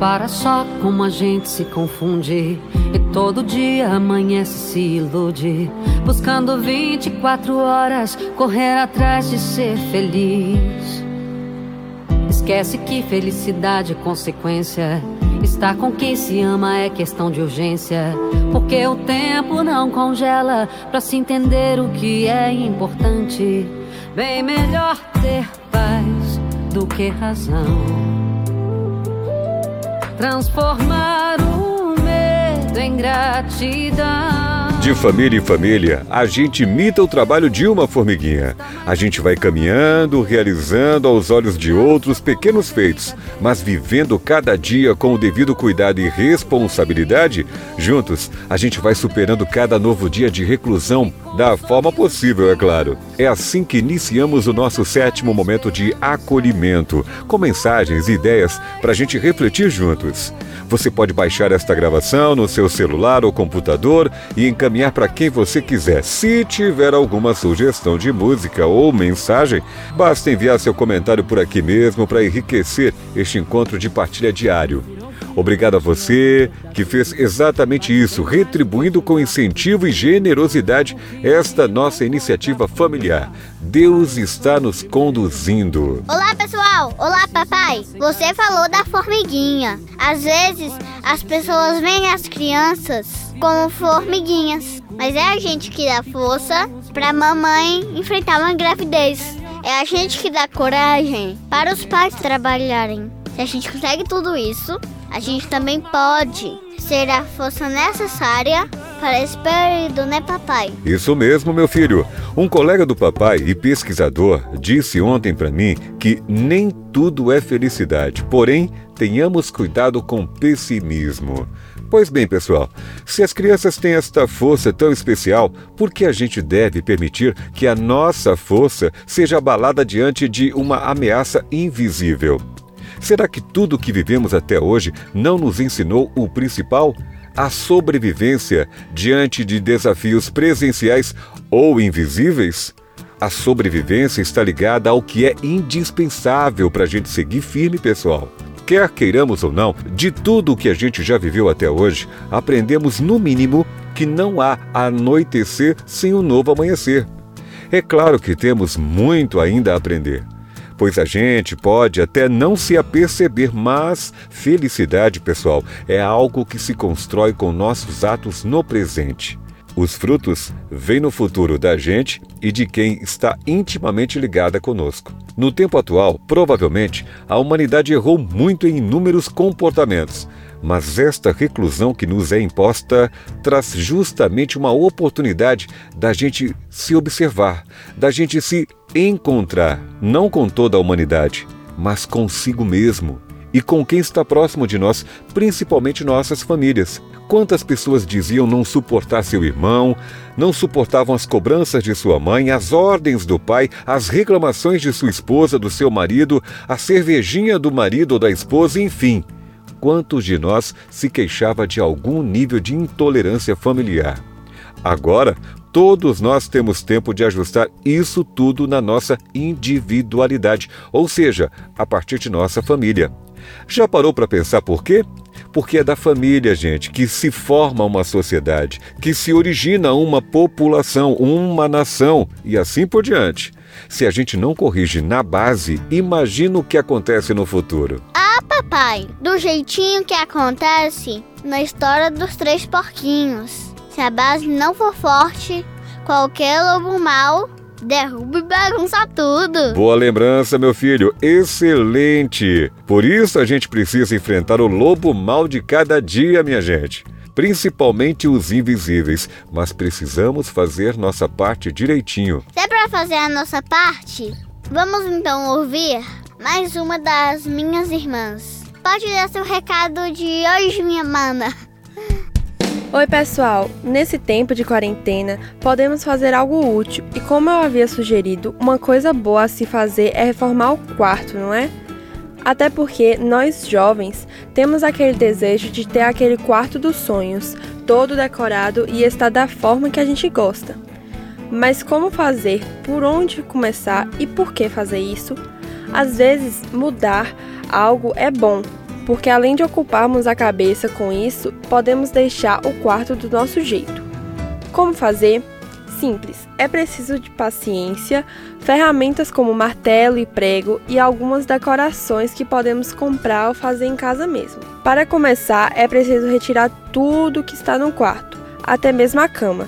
Repara só como a gente se confunde. E todo dia amanhece se ilude. Buscando 24 horas, correr atrás de ser feliz. Esquece que felicidade é consequência. Estar com quem se ama é questão de urgência. Porque o tempo não congela pra se entender o que é importante. Bem melhor ter paz do que razão transformar o medo em gratidão. De família em família, a gente imita o trabalho de uma formiguinha. A gente vai caminhando, realizando aos olhos de outros pequenos feitos, mas vivendo cada dia com o devido cuidado e responsabilidade. Juntos, a gente vai superando cada novo dia de reclusão da forma possível, é claro. É assim que iniciamos o nosso sétimo momento de acolhimento, com mensagens e ideias para a gente refletir juntos. Você pode baixar esta gravação no seu celular ou computador e encaminhar para quem você quiser. Se tiver alguma sugestão de música ou mensagem, basta enviar seu comentário por aqui mesmo para enriquecer este encontro de partilha diário. Obrigado a você que fez exatamente isso, retribuindo com incentivo e generosidade esta nossa iniciativa familiar. Deus está nos conduzindo. Olá, pessoal! Olá, papai! Você falou da formiguinha. Às vezes, as pessoas veem as crianças como formiguinhas, mas é a gente que dá força para mamãe enfrentar uma gravidez. É a gente que dá coragem para os pais trabalharem. Se a gente consegue tudo isso, a gente também pode ser a força necessária para esse período, né, papai? Isso mesmo, meu filho. Um colega do papai e pesquisador disse ontem para mim que nem tudo é felicidade, porém, tenhamos cuidado com pessimismo. Pois bem, pessoal, se as crianças têm esta força tão especial, por que a gente deve permitir que a nossa força seja abalada diante de uma ameaça invisível? Será que tudo o que vivemos até hoje não nos ensinou o principal? A sobrevivência diante de desafios presenciais ou invisíveis? A sobrevivência está ligada ao que é indispensável para a gente seguir firme, pessoal. Quer queiramos ou não, de tudo o que a gente já viveu até hoje, aprendemos no mínimo que não há anoitecer sem um novo amanhecer. É claro que temos muito ainda a aprender pois a gente pode até não se aperceber, mas felicidade, pessoal, é algo que se constrói com nossos atos no presente. Os frutos vêm no futuro da gente e de quem está intimamente ligada conosco. No tempo atual, provavelmente, a humanidade errou muito em inúmeros comportamentos, mas esta reclusão que nos é imposta traz justamente uma oportunidade da gente se observar, da gente se encontrar, não com toda a humanidade, mas consigo mesmo e com quem está próximo de nós, principalmente nossas famílias. Quantas pessoas diziam não suportar seu irmão, não suportavam as cobranças de sua mãe, as ordens do pai, as reclamações de sua esposa, do seu marido, a cervejinha do marido ou da esposa, enfim. Quantos de nós se queixava de algum nível de intolerância familiar? Agora, todos nós temos tempo de ajustar isso tudo na nossa individualidade, ou seja, a partir de nossa família. Já parou para pensar por quê? Porque é da família, gente, que se forma uma sociedade, que se origina uma população, uma nação e assim por diante. Se a gente não corrige na base, imagina o que acontece no futuro. Ah, papai, do jeitinho que acontece na história dos três porquinhos. Se a base não for forte, qualquer lobo mau derruba e bagunça tudo. Boa lembrança, meu filho. Excelente. Por isso a gente precisa enfrentar o lobo mal de cada dia, minha gente. Principalmente os invisíveis, mas precisamos fazer nossa parte direitinho. Se é para fazer a nossa parte, vamos então ouvir mais uma das minhas irmãs. Pode dar seu recado de hoje, minha mana. Oi, pessoal! Nesse tempo de quarentena, podemos fazer algo útil e, como eu havia sugerido, uma coisa boa a se fazer é reformar o quarto, não é? Até porque nós jovens temos aquele desejo de ter aquele quarto dos sonhos, todo decorado e estar da forma que a gente gosta. Mas como fazer, por onde começar e por que fazer isso? Às vezes, mudar algo é bom, porque além de ocuparmos a cabeça com isso, podemos deixar o quarto do nosso jeito. Como fazer? Simples, é preciso de paciência, ferramentas como martelo e prego e algumas decorações que podemos comprar ou fazer em casa mesmo. Para começar, é preciso retirar tudo que está no quarto, até mesmo a cama.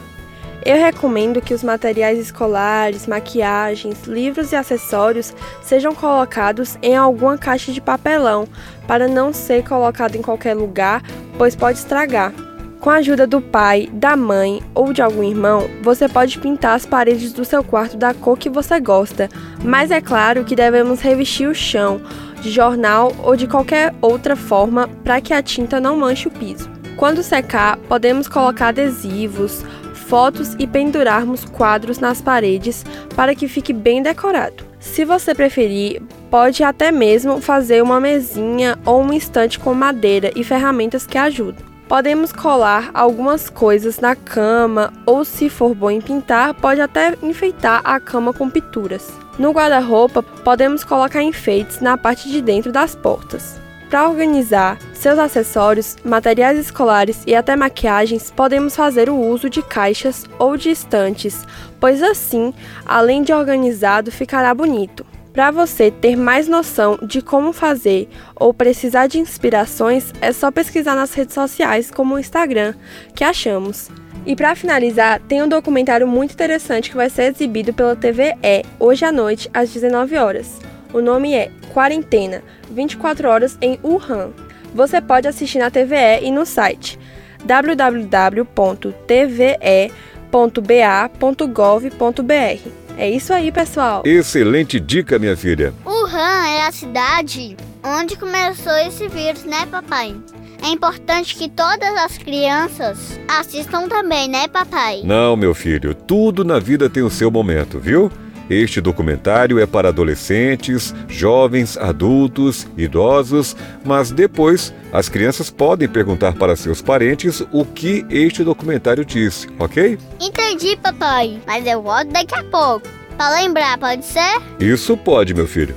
Eu recomendo que os materiais escolares, maquiagens, livros e acessórios sejam colocados em alguma caixa de papelão para não ser colocado em qualquer lugar, pois pode estragar. Com a ajuda do pai, da mãe ou de algum irmão, você pode pintar as paredes do seu quarto da cor que você gosta, mas é claro que devemos revestir o chão de jornal ou de qualquer outra forma para que a tinta não manche o piso. Quando secar, podemos colocar adesivos, fotos e pendurarmos quadros nas paredes para que fique bem decorado. Se você preferir, pode até mesmo fazer uma mesinha ou um estante com madeira e ferramentas que ajudam. Podemos colar algumas coisas na cama ou, se for bom em pintar, pode até enfeitar a cama com pinturas. No guarda-roupa, podemos colocar enfeites na parte de dentro das portas. Para organizar seus acessórios, materiais escolares e até maquiagens, podemos fazer o uso de caixas ou de estantes, pois assim, além de organizado, ficará bonito. Para você ter mais noção de como fazer ou precisar de inspirações, é só pesquisar nas redes sociais como o Instagram, que achamos. E para finalizar, tem um documentário muito interessante que vai ser exibido pela TVE hoje à noite às 19 horas. O nome é Quarentena 24 horas em Wuhan. Você pode assistir na TVE e no site www.tve.ba.gov.br. É isso aí, pessoal. Excelente dica, minha filha. Wuhan é a cidade onde começou esse vírus, né, papai? É importante que todas as crianças assistam também, né, papai? Não, meu filho, tudo na vida tem o seu momento, viu? Este documentário é para adolescentes, jovens, adultos, idosos, mas depois as crianças podem perguntar para seus parentes o que este documentário disse, ok? Entendi, papai, mas eu volto daqui a pouco. Para lembrar, pode ser? Isso pode, meu filho.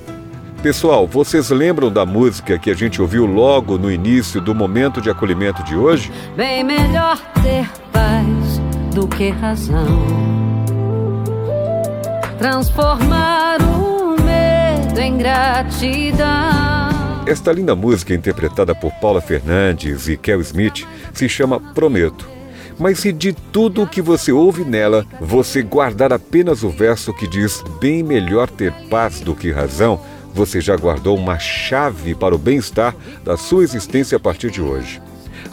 Pessoal, vocês lembram da música que a gente ouviu logo no início do momento de acolhimento de hoje? Bem melhor ter paz do que razão transformar o medo em gratidão. Esta linda música, interpretada por Paula Fernandes e Kel Smith, se chama Prometo. Mas se de tudo o que você ouve nela, você guardar apenas o verso que diz bem melhor ter paz do que razão, você já guardou uma chave para o bem-estar da sua existência a partir de hoje.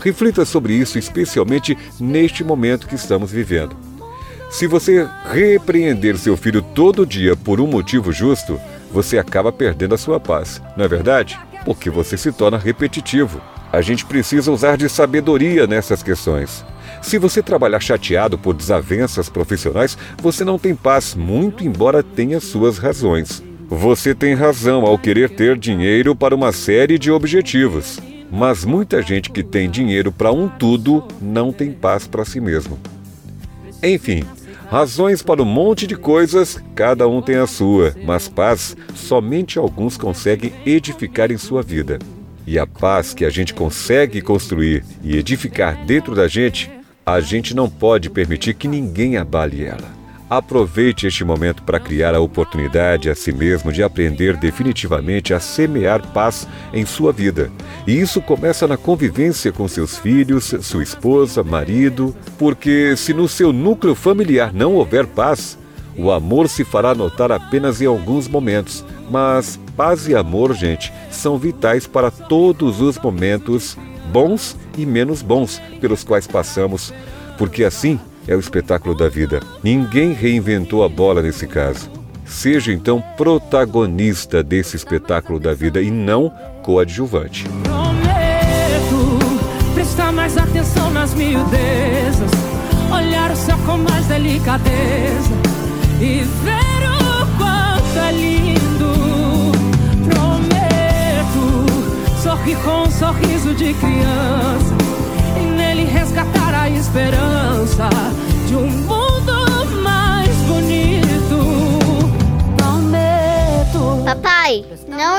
Reflita sobre isso, especialmente neste momento que estamos vivendo. Se você repreender seu filho todo dia por um motivo justo, você acaba perdendo a sua paz, não é verdade? Porque você se torna repetitivo. A gente precisa usar de sabedoria nessas questões. Se você trabalhar chateado por desavenças profissionais, você não tem paz, muito embora tenha suas razões. Você tem razão ao querer ter dinheiro para uma série de objetivos. Mas muita gente que tem dinheiro para um tudo não tem paz para si mesmo. Enfim, Razões para um monte de coisas, cada um tem a sua, mas paz somente alguns conseguem edificar em sua vida. E a paz que a gente consegue construir e edificar dentro da gente, a gente não pode permitir que ninguém abale ela. Aproveite este momento para criar a oportunidade a si mesmo de aprender definitivamente a semear paz em sua vida. E isso começa na convivência com seus filhos, sua esposa, marido, porque se no seu núcleo familiar não houver paz, o amor se fará notar apenas em alguns momentos, mas paz e amor, gente, são vitais para todos os momentos, bons e menos bons, pelos quais passamos, porque assim é o espetáculo da vida. Ninguém reinventou a bola nesse caso. Seja então protagonista desse espetáculo da vida e não coadjuvante. Prometo prestar mais atenção nas miudezas, olhar o céu com mais delicadeza e ver o quanto é lindo. Prometo sorrir com um sorriso de criança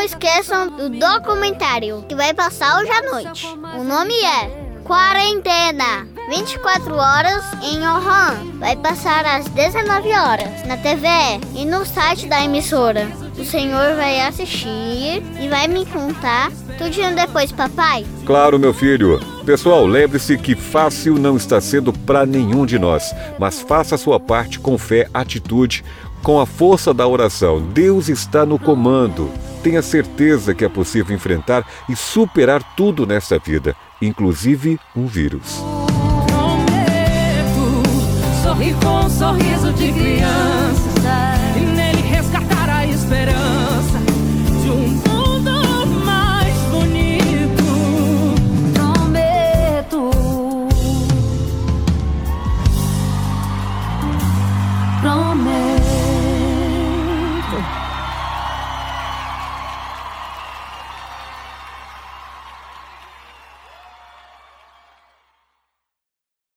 esqueçam do documentário que vai passar hoje à noite. O nome é Quarentena. 24 horas em Ohio. Vai passar às 19 horas na TV e no site da emissora. O senhor vai assistir e vai me contar tudinho depois, papai? Claro, meu filho. Pessoal, lembre-se que fácil não está sendo para nenhum de nós, mas faça a sua parte com fé, atitude, com a força da oração. Deus está no comando. Tenha certeza que é possível enfrentar e superar tudo nesta vida, inclusive um vírus. Prometo sorrir com um sorriso de criança